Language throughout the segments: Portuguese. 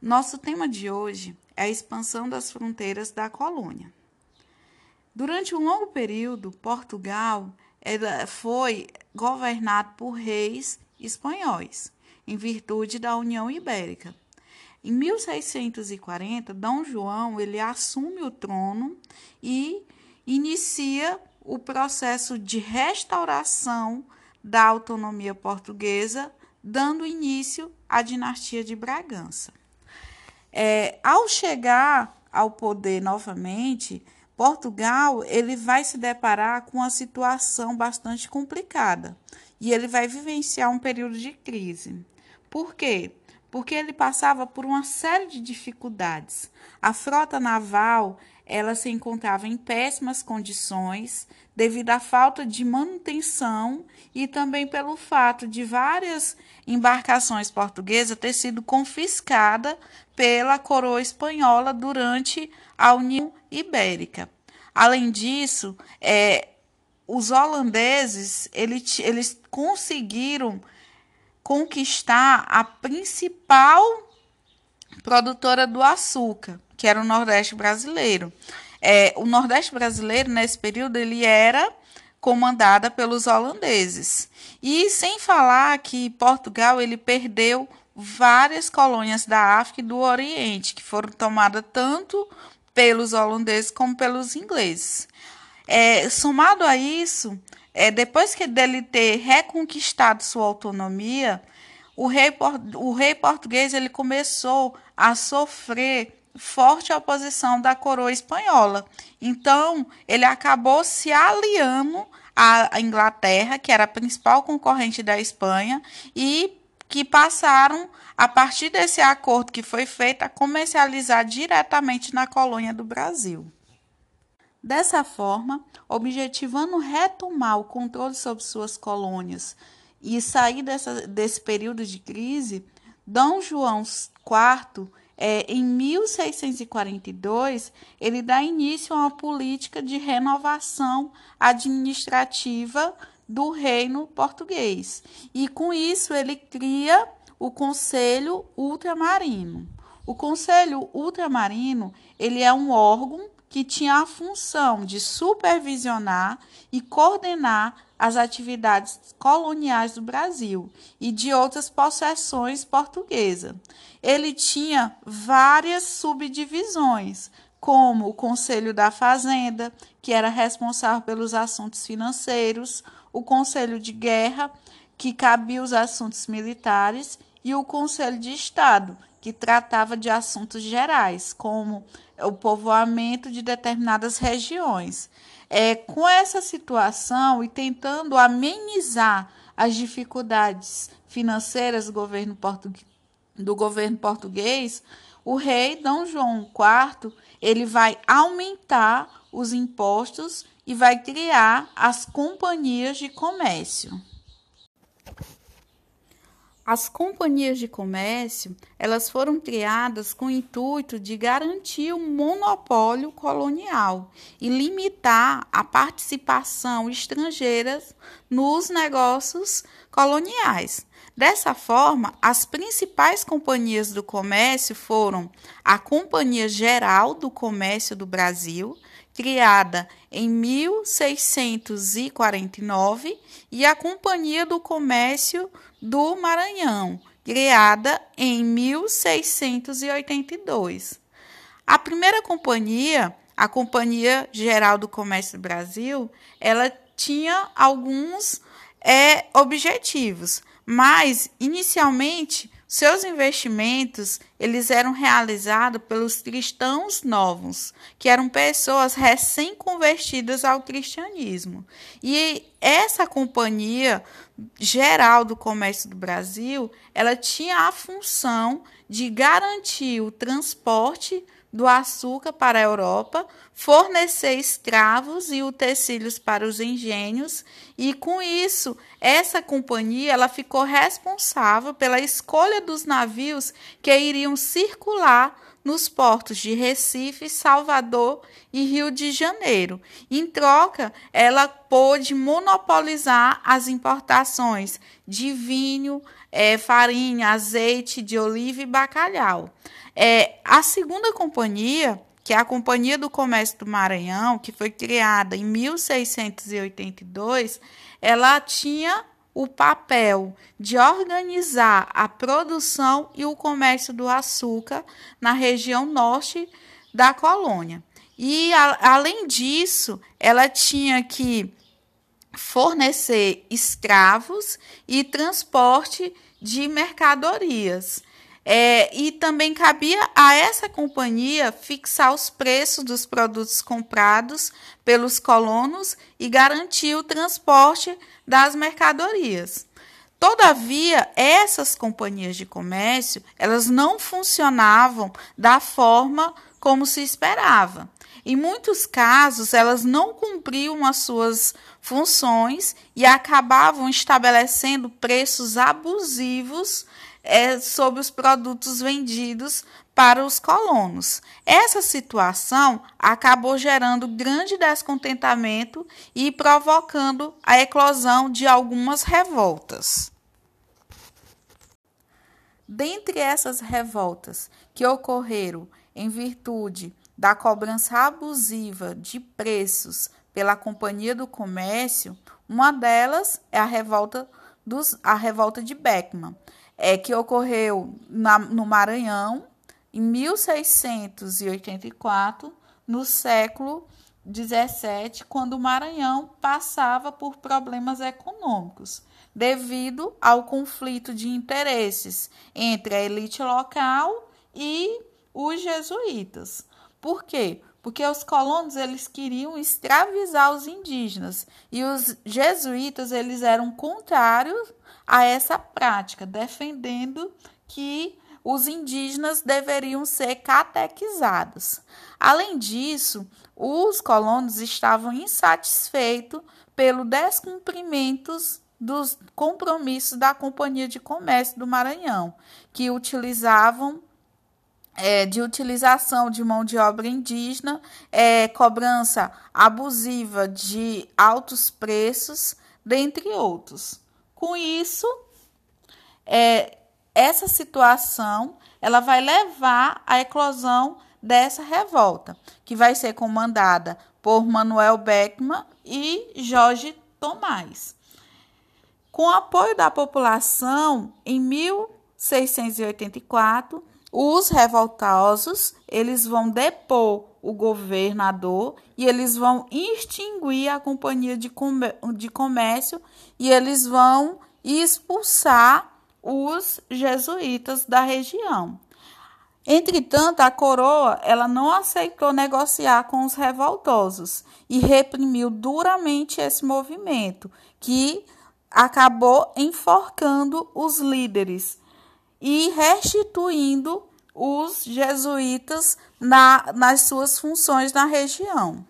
Nosso tema de hoje é a expansão das fronteiras da colônia. Durante um longo período, Portugal foi governado por reis espanhóis, em virtude da União Ibérica. Em 1640, Dom João ele assume o trono e inicia o processo de restauração da autonomia portuguesa, dando início à dinastia de Bragança. É, ao chegar ao poder novamente, Portugal ele vai se deparar com uma situação bastante complicada e ele vai vivenciar um período de crise. Por quê? Porque ele passava por uma série de dificuldades. A frota naval ela se encontrava em péssimas condições devido à falta de manutenção e também pelo fato de várias embarcações portuguesas ter sido confiscada pela coroa espanhola durante a União Ibérica. Além disso, é, os holandeses eles, conseguiram conquistar a principal produtora do açúcar, que era o Nordeste brasileiro. É, o Nordeste brasileiro, nesse período, ele era comandada pelos holandeses. E sem falar que Portugal ele perdeu várias colônias da África e do Oriente, que foram tomadas tanto pelos holandeses como pelos ingleses. É, somado a isso, é, depois que dele ter reconquistado sua autonomia, o rei, o rei português ele começou a sofrer forte oposição da coroa espanhola. Então, ele acabou se aliando à Inglaterra, que era a principal concorrente da Espanha, e que passaram, a partir desse acordo que foi feito, a comercializar diretamente na colônia do Brasil. Dessa forma, objetivando retomar o controle sobre suas colônias e sair dessa, desse período de crise, Dom João IV é, em 1642, ele dá início a uma política de renovação administrativa do reino português. E com isso ele cria o Conselho Ultramarino. O Conselho Ultramarino, ele é um órgão que tinha a função de supervisionar e coordenar as atividades coloniais do Brasil e de outras possessões portuguesas. Ele tinha várias subdivisões, como o Conselho da Fazenda, que era responsável pelos assuntos financeiros, o Conselho de Guerra, que cabia os assuntos militares, e o Conselho de Estado, que tratava de assuntos gerais, como o povoamento de determinadas regiões. É, com essa situação e tentando amenizar as dificuldades financeiras do governo, português, do governo português, o rei Dom João IV ele vai aumentar os impostos e vai criar as companhias de comércio. As companhias de comércio, elas foram criadas com o intuito de garantir o monopólio colonial e limitar a participação estrangeira nos negócios coloniais. Dessa forma, as principais companhias do comércio foram a Companhia Geral do Comércio do Brasil, criada em 1649, e a Companhia do Comércio do Maranhão, criada em 1682. A primeira companhia, a Companhia Geral do Comércio do Brasil, ela tinha alguns é, objetivos, mas inicialmente seus investimentos eles eram realizados pelos cristãos novos, que eram pessoas recém-convertidas ao cristianismo. E essa companhia geral do comércio do Brasil, ela tinha a função de garantir o transporte do açúcar para a Europa, fornecer escravos e utensílios para os engenhos, e com isso, essa companhia ela ficou responsável pela escolha dos navios que iriam circular nos portos de Recife, Salvador e Rio de Janeiro. Em troca, ela pôde monopolizar as importações de vinho, é, farinha, azeite de oliva e bacalhau. É, a segunda companhia, que é a Companhia do Comércio do Maranhão, que foi criada em 1682, ela tinha o papel de organizar a produção e o comércio do açúcar na região norte da colônia. E, a, além disso, ela tinha que fornecer escravos e transporte de mercadorias. É, e também cabia a essa companhia fixar os preços dos produtos comprados pelos colonos e garantir o transporte das mercadorias. Todavia, essas companhias de comércio, elas não funcionavam da forma como se esperava. Em muitos casos, elas não cumpriam as suas funções e acabavam estabelecendo preços abusivos é, sobre os produtos vendidos para os colonos. Essa situação acabou gerando grande descontentamento e provocando a eclosão de algumas revoltas. Dentre essas revoltas que ocorreram em virtude da cobrança abusiva de preços pela Companhia do Comércio, uma delas é a revolta, dos, a revolta de Beckman, é, que ocorreu na, no Maranhão em 1684, no século 17, quando o Maranhão passava por problemas econômicos, devido ao conflito de interesses entre a elite local e os jesuítas. Por quê? Porque os colonos eles queriam escravizar os indígenas e os jesuítas eles eram contrários a essa prática, defendendo que os indígenas deveriam ser catequizados. Além disso, os colonos estavam insatisfeitos pelo descumprimento dos compromissos da Companhia de Comércio do Maranhão, que utilizavam é, de utilização de mão de obra indígena, é, cobrança abusiva de altos preços, dentre outros. Com isso, é, essa situação ela vai levar à eclosão dessa revolta, que vai ser comandada por Manuel Beckman e Jorge Tomás. Com apoio da população, em 1684, os revoltosos, eles vão depor o governador e eles vão extinguir a companhia de, comércio e eles vão expulsar os jesuítas da região. Entretanto, a coroa ela não aceitou negociar com os revoltosos e reprimiu duramente esse movimento, que acabou enforcando os líderes e restituindo os jesuítas na, nas suas funções na região.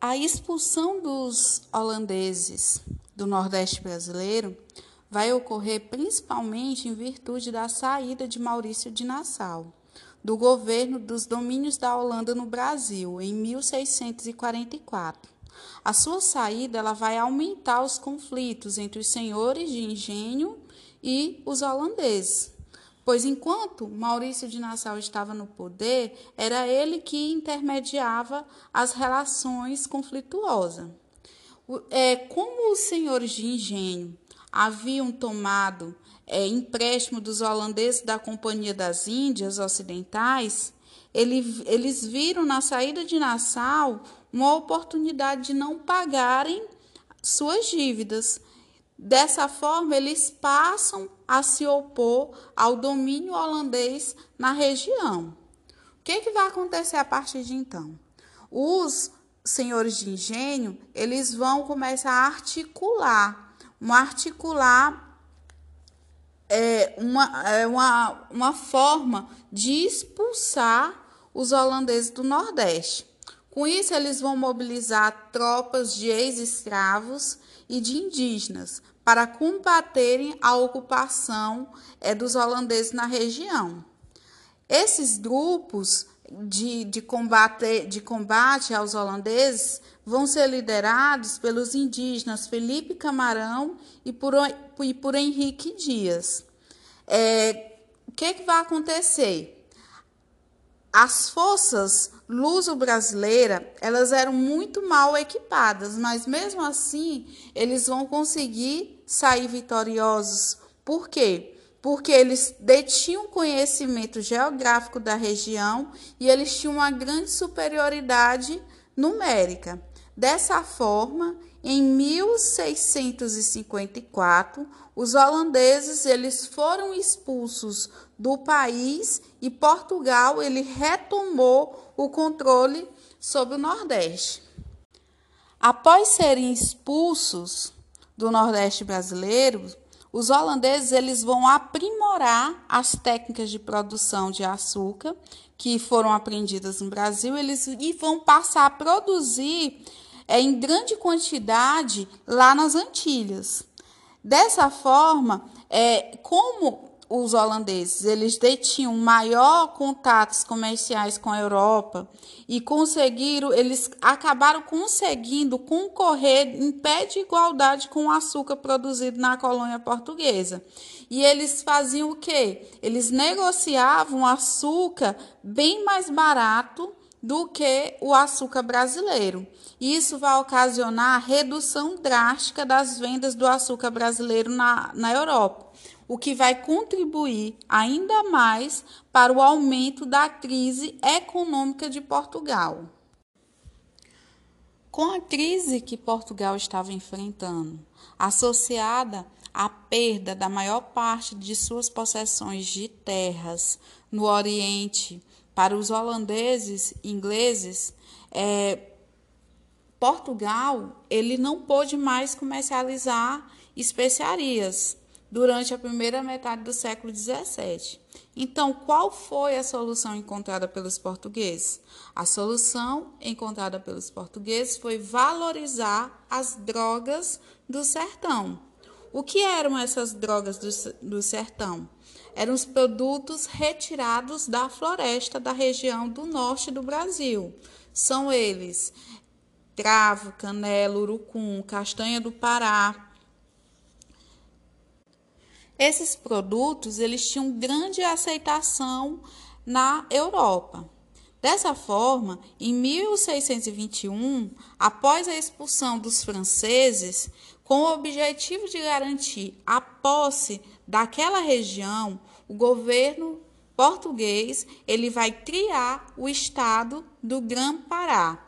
A expulsão dos holandeses do Nordeste brasileiro vai ocorrer principalmente em virtude da saída de Maurício de Nassau do governo dos domínios da Holanda no Brasil em 1644. A sua saída ela vai aumentar os conflitos entre os senhores de engenho e os holandeses. Pois enquanto Maurício de Nassau estava no poder, era ele que intermediava as relações conflituosas. É, como os senhores de engenho haviam tomado é, empréstimo dos holandeses da Companhia das Índias Ocidentais, ele, eles viram na saída de Nassau uma oportunidade de não pagarem suas dívidas Dessa forma, eles passam a se opor ao domínio holandês na região. O que, que vai acontecer a partir de então? Os senhores de engenho, eles vão começar a articular, uma articular é, uma, é, uma, uma forma de expulsar os holandeses do Nordeste. Com isso, eles vão mobilizar tropas de ex-escravos e de indígenas para combaterem a ocupação é, dos holandeses na região. Esses grupos de, de, combate, de combate aos holandeses vão ser liderados pelos indígenas Felipe Camarão e por, e por Henrique Dias. É, o que, que vai acontecer? As forças luso-brasileiras, elas eram muito mal equipadas, mas mesmo assim, eles vão conseguir sair vitoriosos. Por quê? porque eles detinham conhecimento geográfico da região e eles tinham uma grande superioridade numérica. Dessa forma, em 1654, os holandeses eles foram expulsos do país e Portugal ele retomou o controle sobre o Nordeste. Após serem expulsos do Nordeste brasileiro, os holandeses eles vão aprimorar as técnicas de produção de açúcar que foram aprendidas no Brasil, eles e vão passar a produzir é, em grande quantidade lá nas Antilhas. Dessa forma, é, como os holandeses eles detinham maior contatos comerciais com a Europa e conseguiram eles acabaram conseguindo concorrer em pé de igualdade com o açúcar produzido na colônia portuguesa. E eles faziam o que eles negociavam açúcar bem mais barato do que o açúcar brasileiro. Isso vai ocasionar redução drástica das vendas do açúcar brasileiro na, na Europa o que vai contribuir ainda mais para o aumento da crise econômica de Portugal. Com a crise que Portugal estava enfrentando, associada à perda da maior parte de suas possessões de terras no Oriente para os holandeses ingleses, é, Portugal ele não pôde mais comercializar especiarias durante a primeira metade do século XVII. Então, qual foi a solução encontrada pelos portugueses? A solução encontrada pelos portugueses foi valorizar as drogas do sertão. O que eram essas drogas do, do sertão? Eram os produtos retirados da floresta da região do norte do Brasil. São eles travo, canela, urucum, castanha do Pará, esses produtos eles tinham grande aceitação na Europa. Dessa forma, em 1621, após a expulsão dos franceses, com o objetivo de garantir a posse daquela região, o governo português ele vai criar o estado do Grã-Pará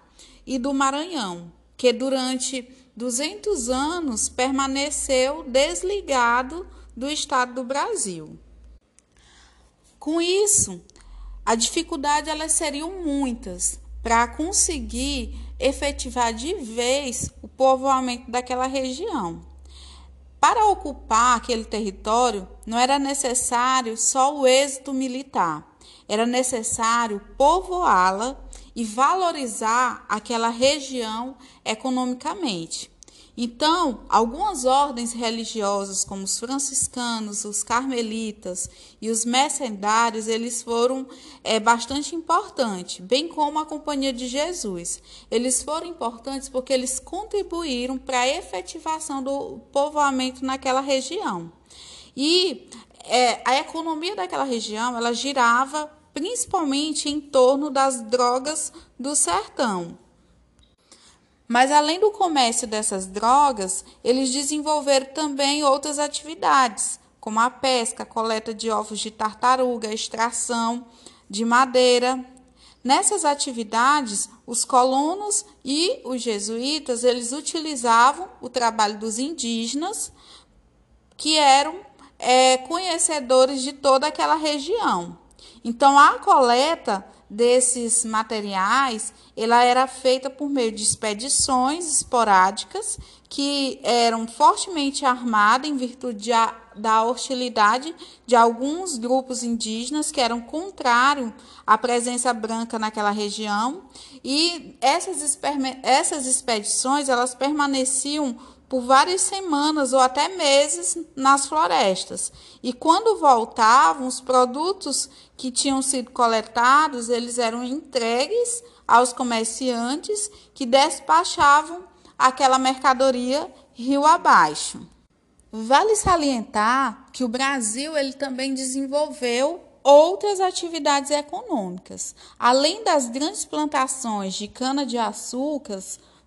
e do Maranhão, que durante 200 anos permaneceu desligado do Estado do Brasil. Com isso, a dificuldade elas seriam muitas para conseguir efetivar de vez o povoamento daquela região. Para ocupar aquele território, não era necessário só o êxito militar, era necessário povoá-la e valorizar aquela região economicamente. Então, algumas ordens religiosas, como os franciscanos, os carmelitas e os mercenários, eles foram é, bastante importantes, bem como a Companhia de Jesus. Eles foram importantes porque eles contribuíram para a efetivação do povoamento naquela região. E é, a economia daquela região, ela girava principalmente em torno das drogas do sertão. Mas além do comércio dessas drogas, eles desenvolveram também outras atividades, como a pesca, a coleta de ovos de tartaruga, a extração de madeira. Nessas atividades, os colonos e os jesuítas, eles utilizavam o trabalho dos indígenas, que eram é, conhecedores de toda aquela região. Então, a coleta desses materiais, ela era feita por meio de expedições esporádicas que eram fortemente armadas em virtude de, da hostilidade de alguns grupos indígenas que eram contrários à presença branca naquela região e essas, essas expedições elas permaneciam por várias semanas ou até meses nas florestas. E quando voltavam, os produtos que tinham sido coletados, eles eram entregues aos comerciantes que despachavam aquela mercadoria rio abaixo. Vale salientar que o Brasil ele também desenvolveu outras atividades econômicas. Além das grandes plantações de cana-de-açúcar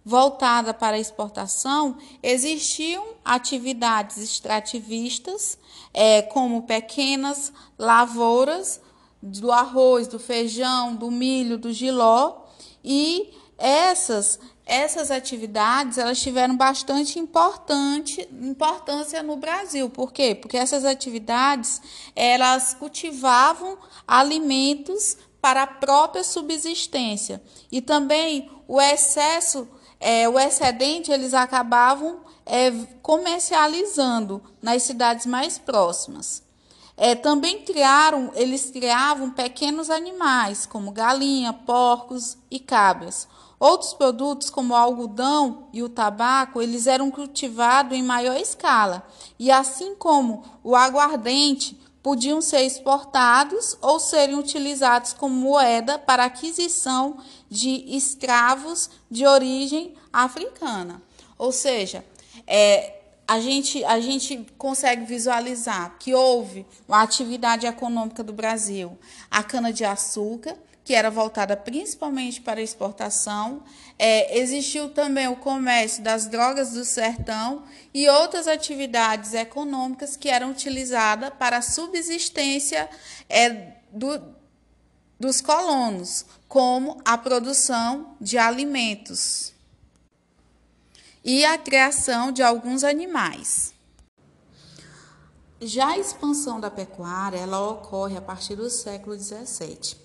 voltada para exportação, existiam atividades extrativistas, é, como pequenas lavouras do arroz, do feijão, do milho, do giló, e essas essas atividades elas tiveram bastante importante, importância no Brasil. Por quê? Porque essas atividades elas cultivavam alimentos para a própria subsistência e também o excesso, é, o excedente eles acabavam é, comercializando nas cidades mais próximas. É, também criaram, eles criavam pequenos animais como galinha, porcos e cabras. Outros produtos, como o algodão e o tabaco, eles eram cultivados em maior escala. E assim como o aguardente, podiam ser exportados ou serem utilizados como moeda para aquisição de escravos de origem africana. Ou seja, é, a gente, a gente consegue visualizar que houve uma atividade econômica do Brasil, a cana-de-açúcar, que era voltada principalmente para exportação. É, existiu também o comércio das drogas do sertão e outras atividades econômicas que eram utilizadas para a subsistência é, do, dos colonos, como a produção de alimentos e a criação de alguns animais. Já a expansão da pecuária ela ocorre a partir do século XVII.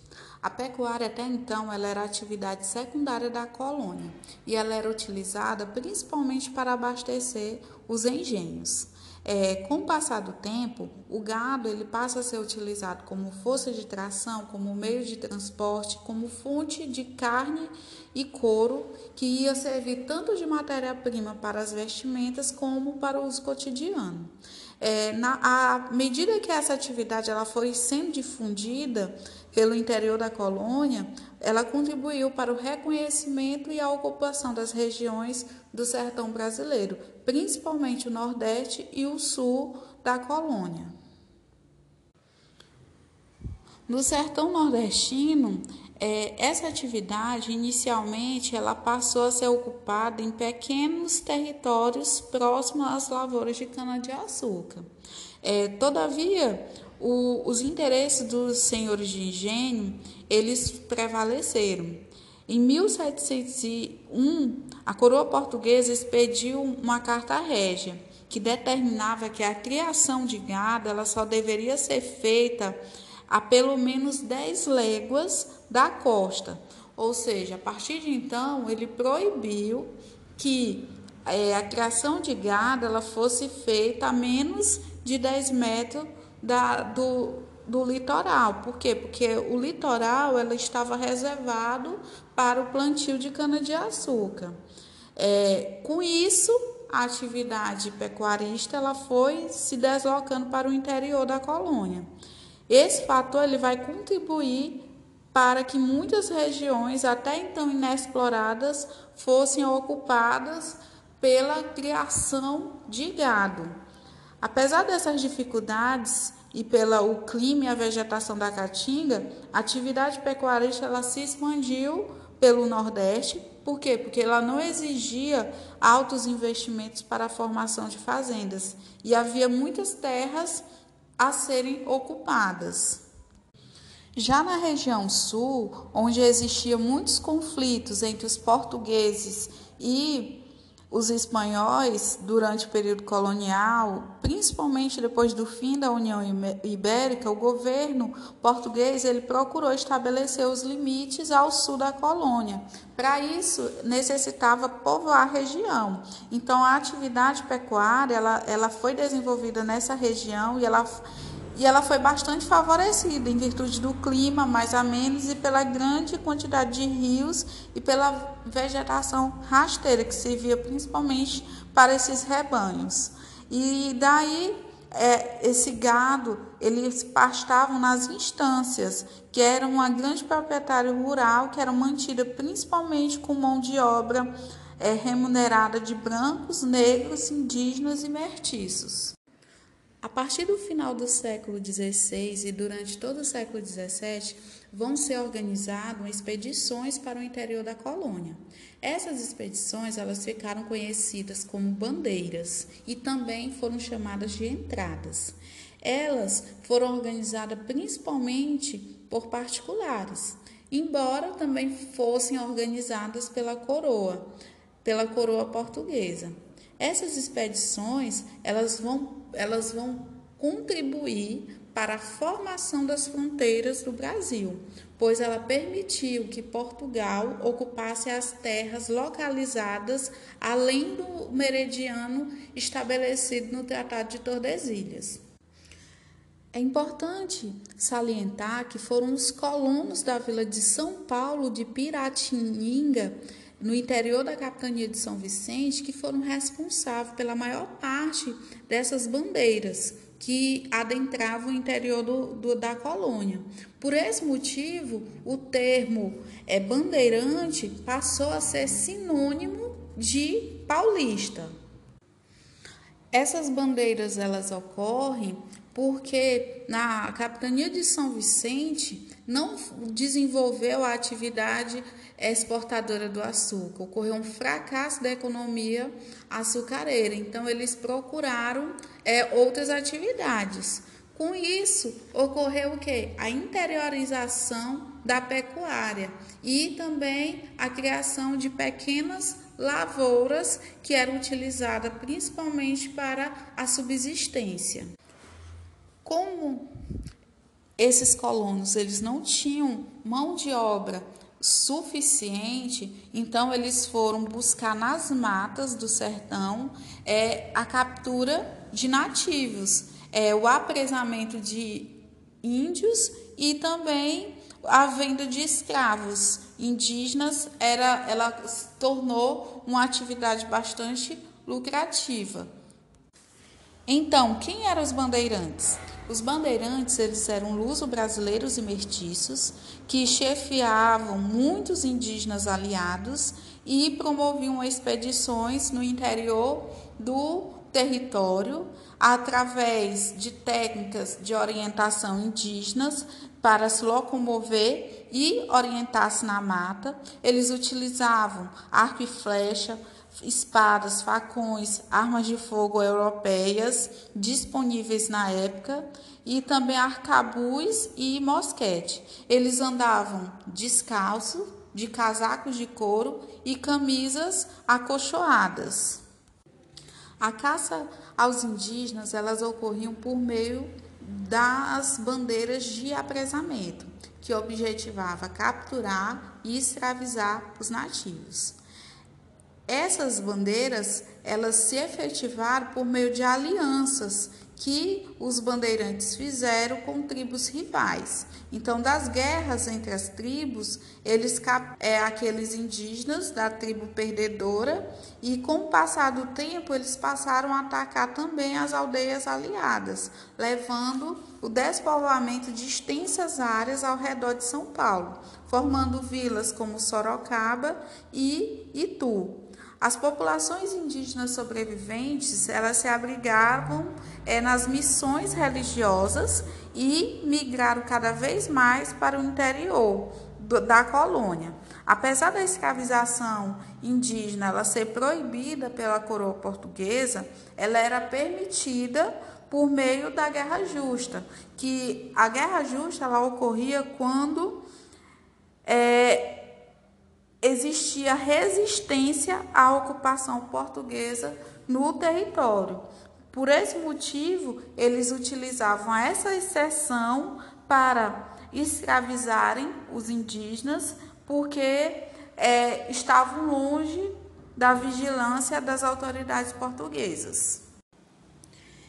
A pecuária até então ela era atividade secundária da colônia e ela era utilizada principalmente para abastecer os engenhos. É, com o passar do tempo, o gado ele passa a ser utilizado como força de tração, como meio de transporte, como fonte de carne e couro, que ia servir tanto de matéria-prima para as vestimentas como para o uso cotidiano. É, na, à medida que essa atividade ela foi sendo difundida, pelo interior da colônia, ela contribuiu para o reconhecimento e a ocupação das regiões do sertão brasileiro, principalmente o Nordeste e o Sul da colônia. No sertão nordestino, é, essa atividade inicialmente ela passou a ser ocupada em pequenos territórios próximos às lavouras de cana-de-açúcar. É, todavia, o, os interesses dos senhores de engenho eles prevaleceram. Em 1701, a coroa portuguesa expediu uma carta régia que determinava que a criação de gado ela só deveria ser feita a pelo menos 10 léguas da costa. Ou seja, a partir de então, ele proibiu que é, a criação de gado ela fosse feita a menos de 10 metros da, do, do litoral. Por quê? Porque o litoral ela estava reservado para o plantio de cana-de-açúcar. É, com isso, a atividade pecuarista ela foi se deslocando para o interior da colônia. Esse fator ele vai contribuir para que muitas regiões, até então inexploradas, fossem ocupadas pela criação de gado. Apesar dessas dificuldades, e pelo clima e a vegetação da Caatinga, a atividade pecuarista ela se expandiu pelo Nordeste. Por quê? Porque ela não exigia altos investimentos para a formação de fazendas e havia muitas terras a serem ocupadas. Já na região sul, onde existiam muitos conflitos entre os portugueses e os espanhóis, durante o período colonial, principalmente depois do fim da União Ibérica, o governo português ele procurou estabelecer os limites ao sul da colônia. Para isso, necessitava povoar a região. Então, a atividade pecuária ela, ela foi desenvolvida nessa região e ela e ela foi bastante favorecida em virtude do clima mais ameno e pela grande quantidade de rios e pela vegetação rasteira que servia principalmente para esses rebanhos. E daí é, esse gado eles pastavam nas instâncias, que eram uma grande proprietária rural que era mantida principalmente com mão de obra é, remunerada de brancos, negros, indígenas e mestiços. A partir do final do século XVI e durante todo o século XVII, vão ser organizadas expedições para o interior da colônia. Essas expedições elas ficaram conhecidas como bandeiras e também foram chamadas de entradas. Elas foram organizadas principalmente por particulares, embora também fossem organizadas pela coroa, pela coroa portuguesa. Essas expedições elas vão, elas vão contribuir para a formação das fronteiras do Brasil, pois ela permitiu que Portugal ocupasse as terras localizadas além do meridiano estabelecido no Tratado de Tordesilhas. É importante salientar que foram os colonos da vila de São Paulo de Piratininga no interior da capitania de São Vicente que foram responsáveis pela maior parte dessas bandeiras que adentravam o interior do, do, da colônia. Por esse motivo, o termo é, bandeirante passou a ser sinônimo de paulista. Essas bandeiras elas ocorrem porque na capitania de São Vicente não desenvolveu a atividade exportadora do açúcar. Ocorreu um fracasso da economia açucareira. Então, eles procuraram é, outras atividades. Com isso, ocorreu o quê? A interiorização da pecuária e também a criação de pequenas lavouras que eram utilizadas principalmente para a subsistência. Como esses colonos eles não tinham mão de obra suficiente, então eles foram buscar nas matas do sertão é, a captura de nativos, é, o apresamento de índios e também a venda de escravos indígenas era ela se tornou uma atividade bastante lucrativa. Então, quem eram os bandeirantes? Os bandeirantes eles eram luso-brasileiros e mestiços que chefiavam muitos indígenas aliados e promoviam expedições no interior do território através de técnicas de orientação indígenas para se locomover e orientar-se na mata. Eles utilizavam arco e flecha, espadas, facões, armas de fogo europeias disponíveis na época e também arcabuz e mosquete. Eles andavam descalços, de casacos de couro e camisas acolchoadas. A caça aos indígenas elas ocorriam por meio das bandeiras de apresamento, que objetivava capturar e escravizar os nativos. Essas bandeiras, elas se efetivaram por meio de alianças que os bandeirantes fizeram com tribos rivais. Então, das guerras entre as tribos, eles é aqueles indígenas da tribo perdedora e com o passar do tempo eles passaram a atacar também as aldeias aliadas, levando o despovoamento de extensas áreas ao redor de São Paulo, formando vilas como Sorocaba e Itu. As populações indígenas sobreviventes, elas se abrigavam é, nas missões religiosas e migraram cada vez mais para o interior do, da colônia. Apesar da escravização indígena ela ser proibida pela coroa portuguesa, ela era permitida por meio da guerra justa, que a guerra justa ela ocorria quando é, existia resistência à ocupação portuguesa no território. Por esse motivo, eles utilizavam essa exceção para escravizarem os indígenas, porque é, estavam longe da vigilância das autoridades portuguesas.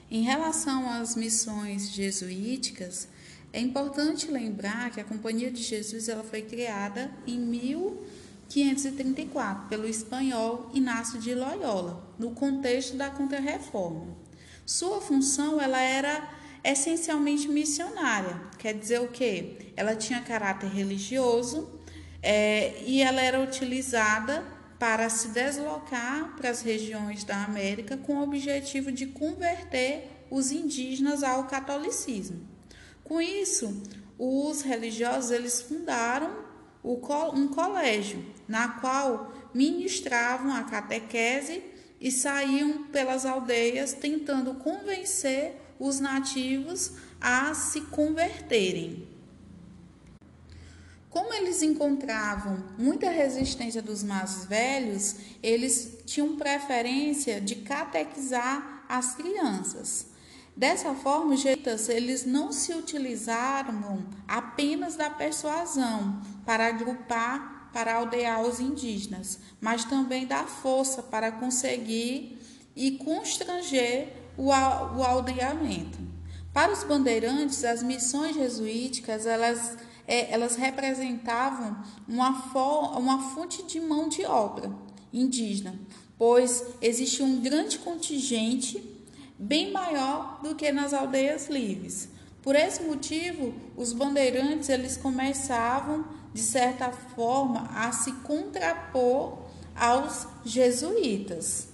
Em relação às missões jesuíticas, é importante lembrar que a Companhia de Jesus ela foi criada em 1000 1534, pelo espanhol Inácio de Loyola, no contexto da Contra-Reforma. Sua função ela era essencialmente missionária, quer dizer o quê? Ela tinha caráter religioso é, e ela era utilizada para se deslocar para as regiões da América com o objetivo de converter os indígenas ao catolicismo. Com isso, os religiosos eles fundaram um colégio na qual ministravam a catequese e saíam pelas aldeias tentando convencer os nativos a se converterem. Como eles encontravam muita resistência dos mais velhos, eles tinham preferência de catequizar as crianças. Dessa forma, os jesuítas eles não se utilizaram apenas da persuasão para agrupar, para aldear os indígenas, mas também da força para conseguir e constranger o, o aldeamento. Para os bandeirantes, as missões jesuíticas elas, é, elas representavam uma, uma fonte de mão de obra indígena, pois existia um grande contingente bem maior do que nas aldeias livres. Por esse motivo, os bandeirantes eles começavam de certa forma a se contrapor aos jesuítas.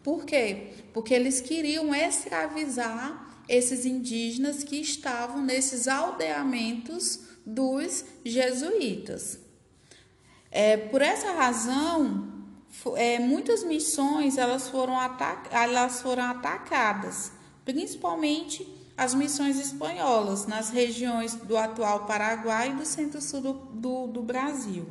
Por quê? Porque eles queriam escravizar esses indígenas que estavam nesses aldeamentos dos jesuítas. É, por essa razão, é, muitas missões elas foram, elas foram atacadas, principalmente as missões espanholas nas regiões do atual Paraguai e do centro-sul do, do, do Brasil.